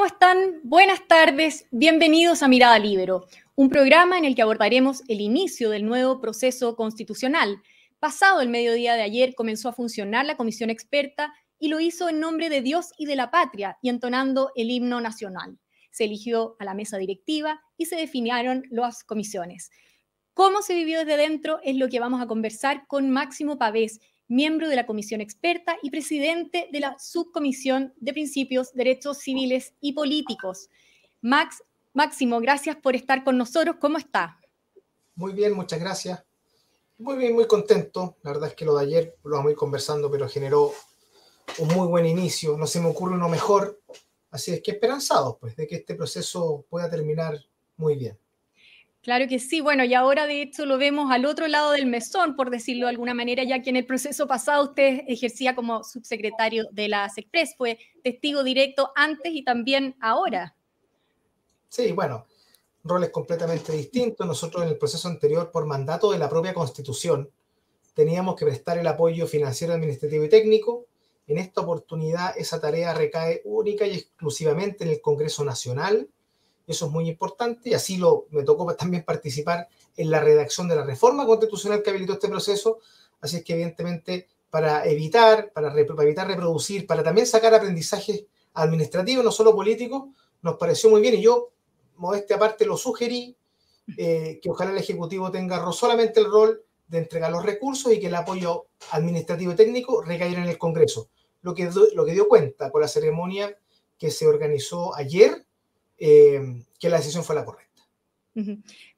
¿Cómo están? Buenas tardes, bienvenidos a Mirada Libero, un programa en el que abordaremos el inicio del nuevo proceso constitucional. Pasado el mediodía de ayer comenzó a funcionar la comisión experta y lo hizo en nombre de Dios y de la patria y entonando el himno nacional. Se eligió a la mesa directiva y se definieron las comisiones. ¿Cómo se vivió desde dentro? Es lo que vamos a conversar con Máximo Pavés, miembro de la comisión experta y presidente de la subcomisión de principios, derechos civiles y políticos. Max, Máximo, gracias por estar con nosotros. ¿Cómo está? Muy bien, muchas gracias. Muy bien, muy contento. La verdad es que lo de ayer lo vamos a ir conversando, pero generó un muy buen inicio. No se me ocurre uno mejor. Así es que esperanzados, pues, de que este proceso pueda terminar muy bien. Claro que sí, bueno, y ahora de hecho lo vemos al otro lado del mesón, por decirlo de alguna manera, ya que en el proceso pasado usted ejercía como subsecretario de la SECPRES, fue testigo directo antes y también ahora. Sí, bueno, roles completamente distintos. Nosotros en el proceso anterior, por mandato de la propia Constitución, teníamos que prestar el apoyo financiero, administrativo y técnico. En esta oportunidad esa tarea recae única y exclusivamente en el Congreso Nacional eso es muy importante y así lo, me tocó también participar en la redacción de la reforma constitucional que habilitó este proceso, así es que evidentemente para evitar, para, evitar reproducir, para también sacar aprendizajes administrativos, no solo políticos, nos pareció muy bien y yo, modestia aparte, lo sugerí, eh, que ojalá el Ejecutivo tenga solamente el rol de entregar los recursos y que el apoyo administrativo y técnico recaiga en el Congreso. Lo que, lo que dio cuenta con la ceremonia que se organizó ayer eh, que la decisión fue la correcta.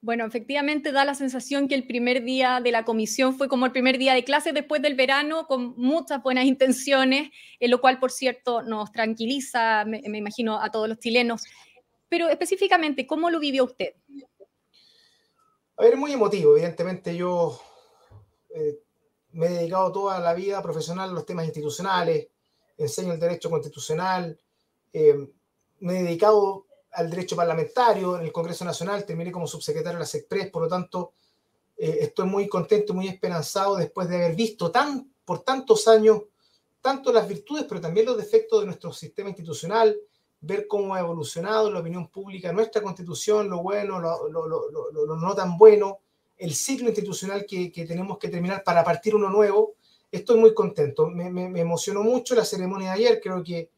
Bueno, efectivamente da la sensación que el primer día de la comisión fue como el primer día de clase después del verano, con muchas buenas intenciones, en lo cual, por cierto, nos tranquiliza, me, imagino, a todos los chilenos. Pero específicamente, ¿cómo lo vivió usted? A ver, muy emotivo. Evidentemente, yo eh, me he dedicado toda la vida profesional a los temas institucionales, enseño el derecho constitucional, eh, me he dedicado al derecho parlamentario en el Congreso Nacional, terminé como subsecretario de la SECPRES, por lo tanto, eh, estoy muy contento, muy esperanzado después de haber visto tan, por tantos años tanto las virtudes, pero también los defectos de nuestro sistema institucional, ver cómo ha evolucionado la opinión pública, nuestra constitución, lo bueno, lo, lo, lo, no tan bueno, el ciclo institucional que, que, tenemos que terminar para partir uno nuevo. Estoy muy contento. Me, me, me emocionó mucho la ceremonia de ayer. Creo que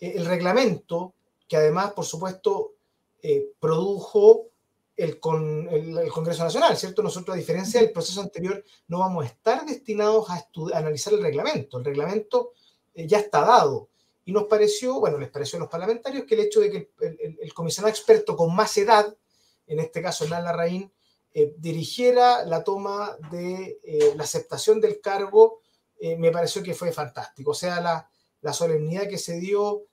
eh, el reglamento que además, por supuesto, eh, produjo el, con, el, Congreso Nacional, ¿cierto? Nosotros, a diferencia del proceso anterior, no vamos a estar destinados a, analizar el reglamento. El reglamento eh, ya está dado. Y nos pareció, bueno, les pareció a los parlamentarios que el hecho de que el, comisionado experto con más edad, en este caso Hernán Larraín, eh, dirigiera la toma de la aceptación del cargo, me pareció que fue fantástico. O sea, la, la solemnidad que se dio,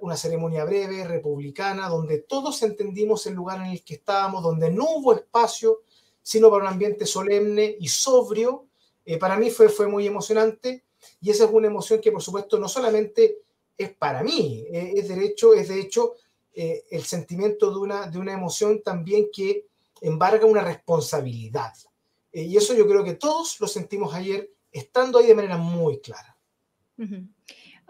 una ceremonia breve, republicana, donde todos entendimos el lugar en el que estábamos, donde no hubo espacio, sino para un ambiente solemne y sobrio. Eh, para mí fue, fue muy emocionante y esa es una emoción que por supuesto no solamente es para mí, eh, es, derecho, es de hecho eh, el sentimiento de una, de una emoción también que embarga una responsabilidad. y eso yo creo que todos lo sentimos ayer estando ahí de manera muy clara.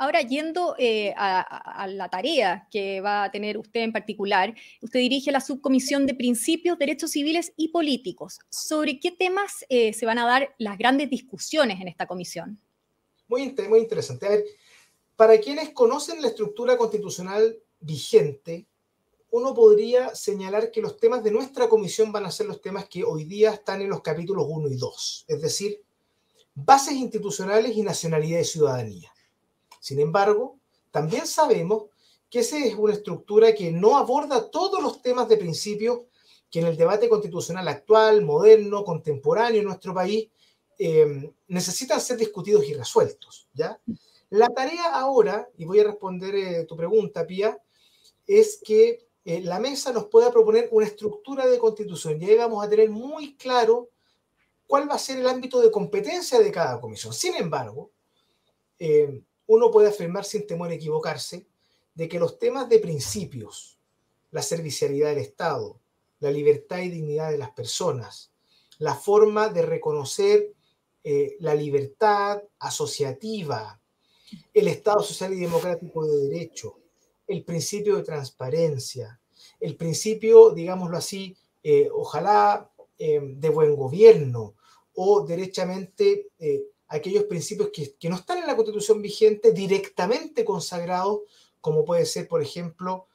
Ahora, yendo eh, a, la tarea que va a tener usted en particular, usted dirige la subcomisión de principios, derechos civiles y políticos. ¿Sobre qué temas eh, se van a dar las grandes discusiones en esta comisión? Muy, muy interesante. A ver, para quienes conocen la estructura constitucional vigente, uno podría señalar que los temas de nuestra comisión van a ser los temas que hoy día están en los capítulos 1 y 2, es decir, bases institucionales y nacionalidad y ciudadanía. Sin embargo, también sabemos que esa es una estructura que no aborda todos los temas de principio que en el debate constitucional actual, moderno, contemporáneo en nuestro país, eh, necesitan ser discutidos y resueltos. ¿ya? La tarea ahora, y voy a responder eh, tu pregunta, Pía, es que eh, la mesa nos pueda proponer una estructura de constitución y ahí vamos a tener muy claro cuál va a ser el ámbito de competencia de cada comisión. Sin embargo, uno puede afirmar sin temor a equivocarse de que los temas de principios, la servicialidad del Estado, la libertad y dignidad de las personas, la forma de reconocer eh, la libertad asociativa, el Estado social y democrático de derecho, el principio de transparencia, el principio, digámoslo así, eh, ojalá eh, de buen gobierno o derechamente aquellos principios que, que, no están en la constitución vigente directamente consagrados, como puede ser, por ejemplo,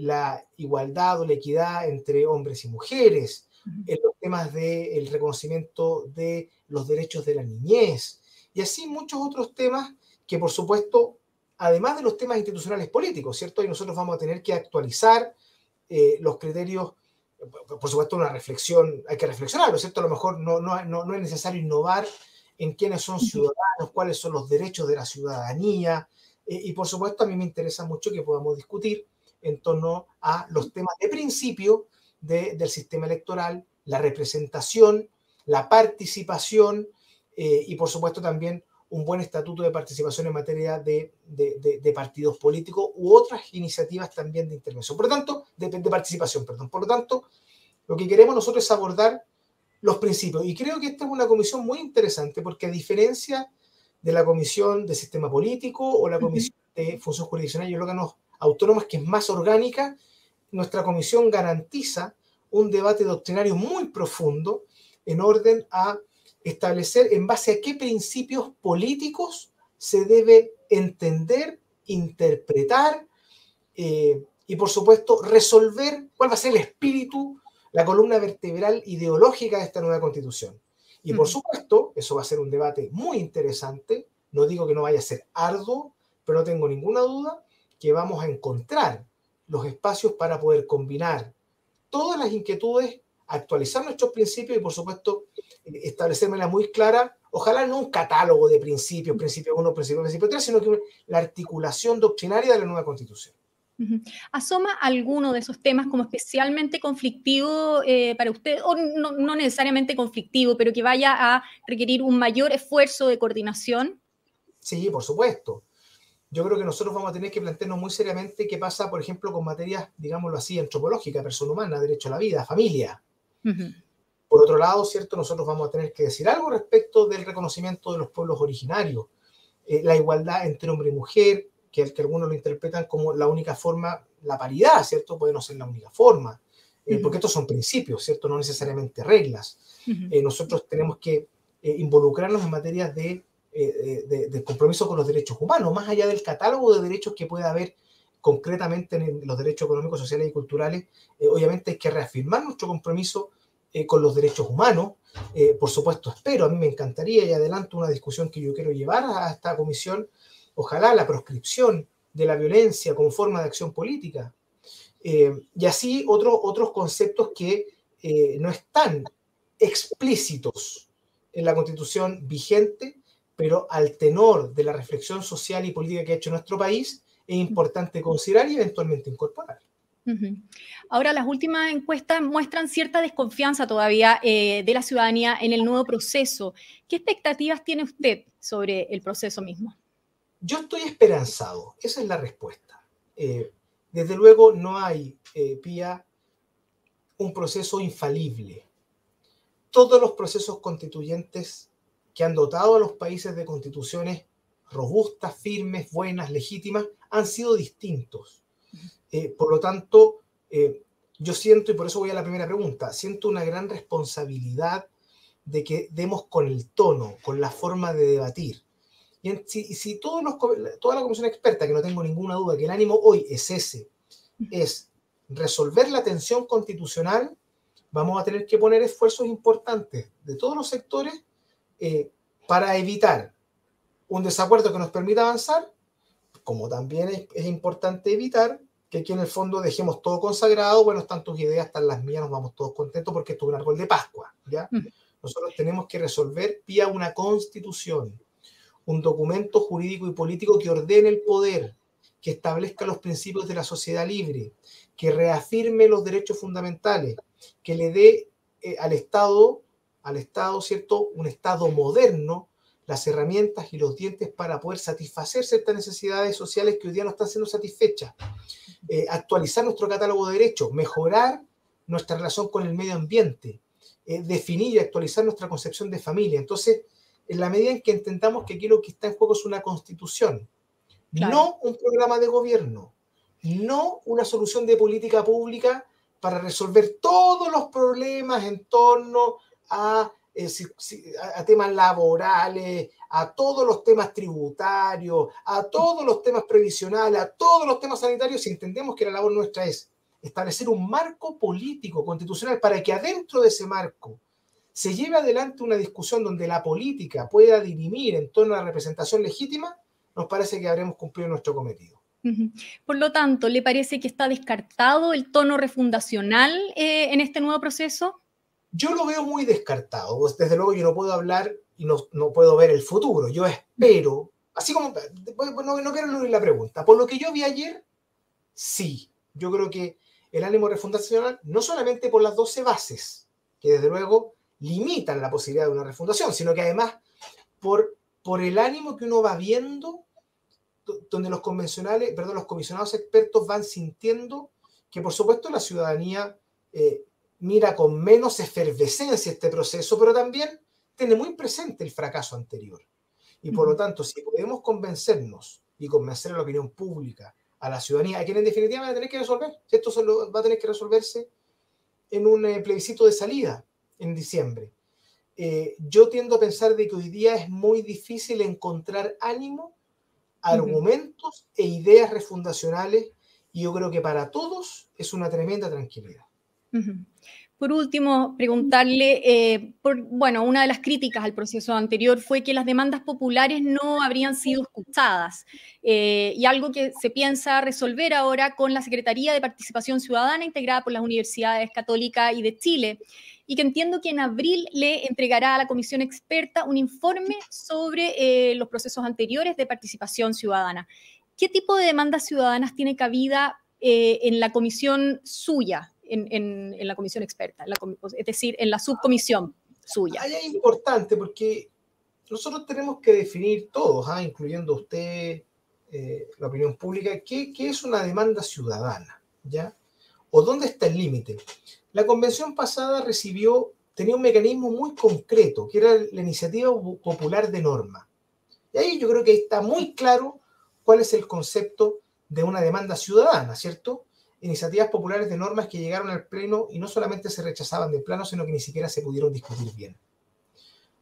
la igualdad o la equidad entre hombres y mujeres, en los temas del reconocimiento de los derechos de la niñez, y así muchos otros temas que por supuesto, además de los temas institucionales políticos, ¿cierto? Y nosotros vamos a tener que actualizar eh, los criterios, por supuesto una reflexión, hay que reflexionar, ¿cierto? A lo mejor no, no, no, es necesario innovar en quiénes son ciudadanos, cuáles son los derechos de la ciudadanía, eh, y por supuesto a mí me interesa mucho que podamos discutir en torno a los temas de principio del sistema electoral, la representación, la participación eh, y por supuesto también un buen estatuto de participación en materia de, de, partidos políticos u otras iniciativas también de intervención. Por lo tanto, de, participación, perdón. Por lo tanto, lo que queremos nosotros es abordar los principios. Y creo que esta es una comisión muy interesante porque a diferencia de la comisión de sistema político o la comisión de función jurisdiccional y órganos autónomos, que es más orgánica, nuestra comisión garantiza un debate doctrinario muy profundo en orden a establecer en base a qué principios políticos se debe entender, interpretar eh, y, por supuesto, resolver cuál va a ser el espíritu, la columna vertebral ideológica de esta nueva constitución. Y, por supuesto, eso va a ser un debate muy interesante. No digo que no vaya a ser arduo, pero no tengo ninguna duda que vamos a encontrar los espacios para poder combinar todas las inquietudes, actualizar nuestros principios y, por supuesto, establecerme muy clara, ojalá no un catálogo de principios, principio 1, principio principio 3, sino que la articulación doctrinaria de la nueva constitución. ¿Asoma alguno de esos temas como especialmente conflictivo eh, para usted, o no, no, necesariamente conflictivo, pero que vaya a requerir un mayor esfuerzo de coordinación? Sí, por supuesto. Yo creo que nosotros vamos a tener que plantearnos muy seriamente qué pasa, por ejemplo, con materias, digámoslo así, antropológicas, persona humana, derecho a la vida, familia. Por otro lado, ¿cierto? Nosotros vamos a tener que decir algo respecto del reconocimiento de los pueblos originarios, eh, la igualdad entre hombre y mujer, que, que, algunos lo interpretan como la única forma, la paridad, ¿cierto? Puede no ser la única forma, eh, porque estos son principios, ¿cierto? No necesariamente reglas. Eh, nosotros tenemos que involucrarnos en materias de, de, compromiso con los derechos humanos, más allá del catálogo de derechos que puede haber concretamente en los derechos económicos, sociales y culturales, obviamente hay que reafirmar nuestro compromiso eh, con los derechos humanos. Eh, por supuesto, espero, a mí me encantaría y adelanto una discusión que yo quiero llevar a esta comisión, ojalá la proscripción de la violencia como forma de acción política. Eh, y así otros otros conceptos que no están explícitos en la constitución vigente, pero al tenor de la reflexión social y política que ha hecho nuestro país, es importante considerar y eventualmente incorporar. Ahora, las últimas encuestas muestran cierta desconfianza todavía eh, de la ciudadanía en el nuevo proceso. ¿Qué expectativas tiene usted sobre el proceso mismo? Yo estoy esperanzado, esa es la respuesta. Eh, desde luego no hay, eh, Pía, un proceso infalible. Todos los procesos constituyentes que han dotado a los países de constituciones robustas, firmes, buenas, legítimas, han sido distintos eh, por lo tanto, eh, yo siento, y por eso voy a la primera pregunta, siento una gran responsabilidad de que demos con el tono, con la forma de debatir. Y si, si todos los, toda la comisión experta, que no tengo ninguna duda que el ánimo hoy es ese, es resolver la tensión constitucional, vamos a tener que poner esfuerzos importantes de todos los sectores eh, para evitar un desacuerdo que nos permita avanzar, como también es, es importante evitar que aquí en el fondo dejemos todo consagrado, bueno, están tus ideas, están las mías, nos vamos todos contentos porque esto es un árbol de Pascua, ¿ya? Nosotros tenemos que resolver vía una constitución, un documento jurídico y político que ordene el poder, que establezca los principios de la sociedad libre, que reafirme los derechos fundamentales, que le dé eh, al Estado, al Estado, ¿cierto? Un Estado moderno, las herramientas y los dientes para poder satisfacer ciertas necesidades sociales que hoy día no están siendo satisfechas. Eh, actualizar nuestro catálogo de derechos, mejorar nuestra relación con el medio ambiente, eh, definir y actualizar nuestra concepción de familia. Entonces, en la medida en que entendamos que aquí lo que está en juego es una constitución, no un programa de gobierno, no una solución de política pública para resolver todos los problemas en torno a, eh, a, temas laborales, a todos los temas tributarios, a todos los temas previsionales, a todos los temas sanitarios, si entendemos que la labor nuestra es establecer un marco político constitucional para que adentro de ese marco se lleve adelante una discusión donde la política pueda dirimir en torno a la representación legítima, nos parece que habremos cumplido nuestro cometido. Por lo tanto, ¿le parece que está descartado el tono refundacional eh, en este nuevo proceso? Yo lo veo muy descartado. Desde luego yo no puedo hablar y no, no puedo ver el futuro. Yo espero, así como, no, no quiero eludir la pregunta, por lo que yo vi ayer, sí. Yo creo que el ánimo refundacional, no solamente por las 12 bases, que desde luego limitan la posibilidad de una refundación, sino que además por, por el ánimo que uno va viendo donde los convencionales, perdón, los comisionados expertos van sintiendo que por supuesto la ciudadanía eh, mira con menos efervescencia este proceso, pero también tiene muy presente el fracaso anterior. Y por lo tanto, si podemos convencernos y convencer a la opinión pública, a la ciudadanía, a quien en definitiva va a tener que resolver, esto va a tener que resolverse en un eh, plebiscito de salida en diciembre. Eh, yo tiendo a pensar de que hoy día es muy difícil encontrar ánimo argumentos e ideas refundacionales y yo creo que para todos es una tremenda tranquilidad. Por último, preguntarle, eh, por, bueno, una de las críticas al proceso anterior fue que las demandas populares no habrían sido escuchadas eh, y algo que se piensa resolver ahora con la Secretaría de Participación Ciudadana integrada por las universidades católicas y de Chile y que entiendo que en abril le entregará a la comisión experta un informe sobre eh, los procesos anteriores de participación ciudadana. ¿Qué tipo de demandas ciudadanas tiene cabida en la comisión suya, en, la comisión experta, es decir, en la subcomisión suya? Ahí es importante porque nosotros tenemos que definir todos, ¿ah? incluyendo usted, eh, la opinión pública, ¿qué, ¿qué, es una demanda ciudadana? ¿Ya? ¿O dónde está el límite? La convención pasada recibió, tenía un mecanismo muy concreto, que era la iniciativa popular de norma. Y ahí yo creo que está muy claro cuál es el concepto de una demanda ciudadana, ¿cierto? Iniciativas populares de normas que llegaron al Pleno y no solamente se rechazaban de plano, sino que ni siquiera se pudieron discutir bien.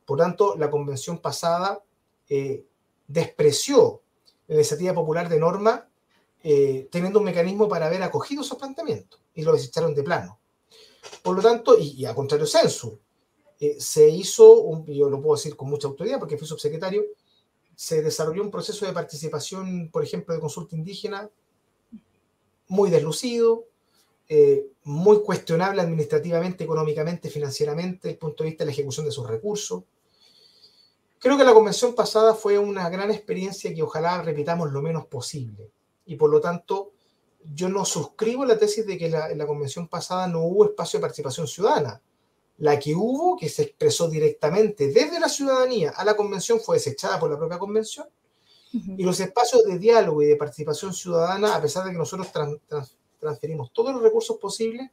Por tanto, la convención pasada eh, despreció la iniciativa popular de norma eh, teniendo un mecanismo para haber acogido esos planteamientos y lo desecharon de plano. Por lo tanto, y, a contrario censo, eh, se hizo, un, yo lo puedo decir con mucha autoridad porque fui subsecretario, se desarrolló un proceso de participación, por ejemplo, de consulta indígena muy deslucido, eh, muy cuestionable administrativamente, económicamente, financieramente, desde el punto de vista de la ejecución de sus recursos. Creo que la convención pasada fue una gran experiencia que ojalá repitamos lo menos posible. Y por lo tanto, yo no suscribo la tesis de que en la convención pasada no hubo espacio de participación ciudadana. La que hubo, que se expresó directamente desde la ciudadanía a la convención, fue desechada por la propia convención. Y los espacios de diálogo y de participación ciudadana, a pesar de que nosotros transferimos todos los recursos posibles,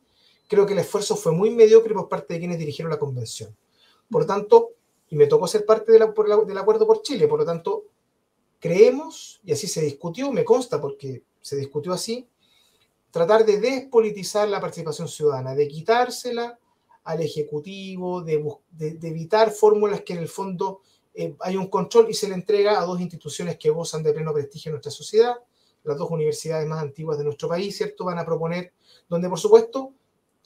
creo que el esfuerzo fue muy mediocre por parte de quienes dirigieron la convención. Por tanto, y me tocó ser parte del acuerdo por Chile, por lo tanto, creemos, y así se discutió, me consta porque se discutió así, tratar de despolitizar la participación ciudadana, de quitársela al Ejecutivo, de, evitar fórmulas que en el fondo eh, hay un control y se le entrega a dos instituciones que gozan de pleno prestigio en nuestra sociedad, las dos universidades más antiguas de nuestro país, ¿cierto? Van a proponer, donde por supuesto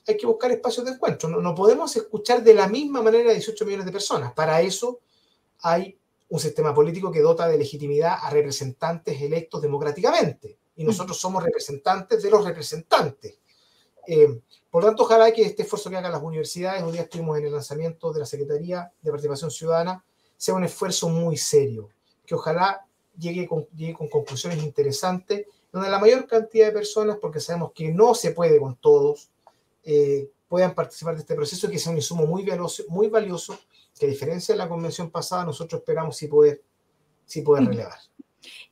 hay que buscar espacios de encuentro. No, no podemos escuchar de la misma manera a 18 millones de personas. Para eso hay un sistema político que dota de legitimidad a representantes electos democráticamente y nosotros somos representantes de los representantes. Eh, por tanto, ojalá que este esfuerzo que hagan las universidades, hoy día estuvimos en el lanzamiento de la Secretaría de Participación Ciudadana, sea un esfuerzo muy serio, que ojalá llegue con, llegue con conclusiones interesantes, donde la mayor cantidad de personas, porque sabemos que no se puede con todos, eh, puedan participar de este proceso y que sea un insumo muy valioso, muy valioso, que a diferencia de la convención pasada, nosotros esperamos sí poder, sí poder relevar.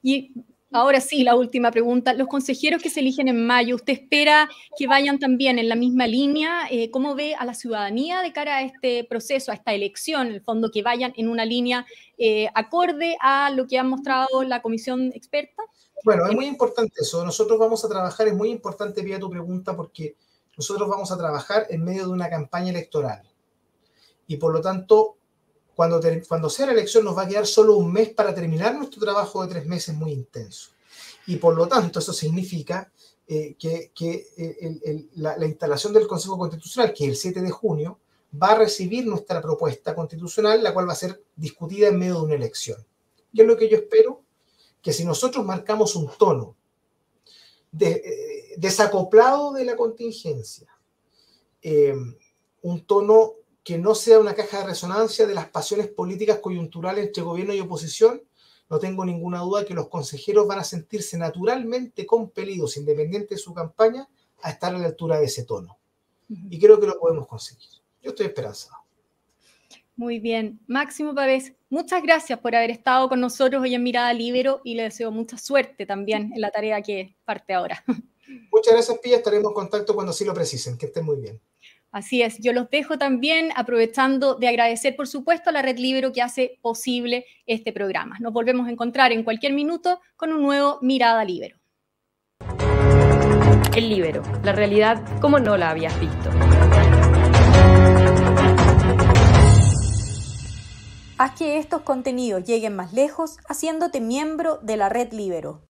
Y ahora sí, la última pregunta. Los consejeros que se eligen en mayo, ¿usted espera que vayan también en la misma línea? Eh, ¿Cómo ve a la ciudadanía de cara a este proceso, a esta elección, en el fondo, que vayan en una línea eh, acorde a lo que ha mostrado la comisión experta? Bueno, es muy importante eso. Nosotros vamos a trabajar, es muy importante, vía tu pregunta, porque nosotros vamos a trabajar en medio de una campaña electoral. Y por lo tanto, cuando, cuando sea la elección nos va a quedar solo un mes para terminar nuestro trabajo de tres meses muy intenso. Y por lo tanto, eso significa eh, que, eh, la, instalación del Consejo Constitucional, que es el 7 de junio, va a recibir nuestra propuesta constitucional, la cual va a ser discutida en medio de una elección. ¿Qué es lo que yo espero? Que si nosotros marcamos un tono eh, desacoplado de la contingencia, un tono que no sea una caja de resonancia de las pasiones políticas coyunturales entre gobierno y oposición, no tengo ninguna duda que los consejeros van a sentirse naturalmente compelidos, independiente de su campaña, a estar a la altura de ese tono. Y creo que lo podemos conseguir. Yo estoy esperanzado. Muy bien. Máximo Pavés, muchas gracias por haber estado con nosotros hoy en Mirada Libero y le deseo mucha suerte también en la tarea que parte ahora. Muchas gracias, Pía. Estaremos en contacto cuando sí lo precisen. Que estén muy bien. Así es, yo los dejo también aprovechando de agradecer, por supuesto, a la Red Libero que hace posible este programa. Nos volvemos a encontrar en cualquier minuto con un nuevo Mirada Libero. El Libero, la realidad como no la habías visto. Haz que estos contenidos lleguen más lejos haciéndote miembro de la Red Libero.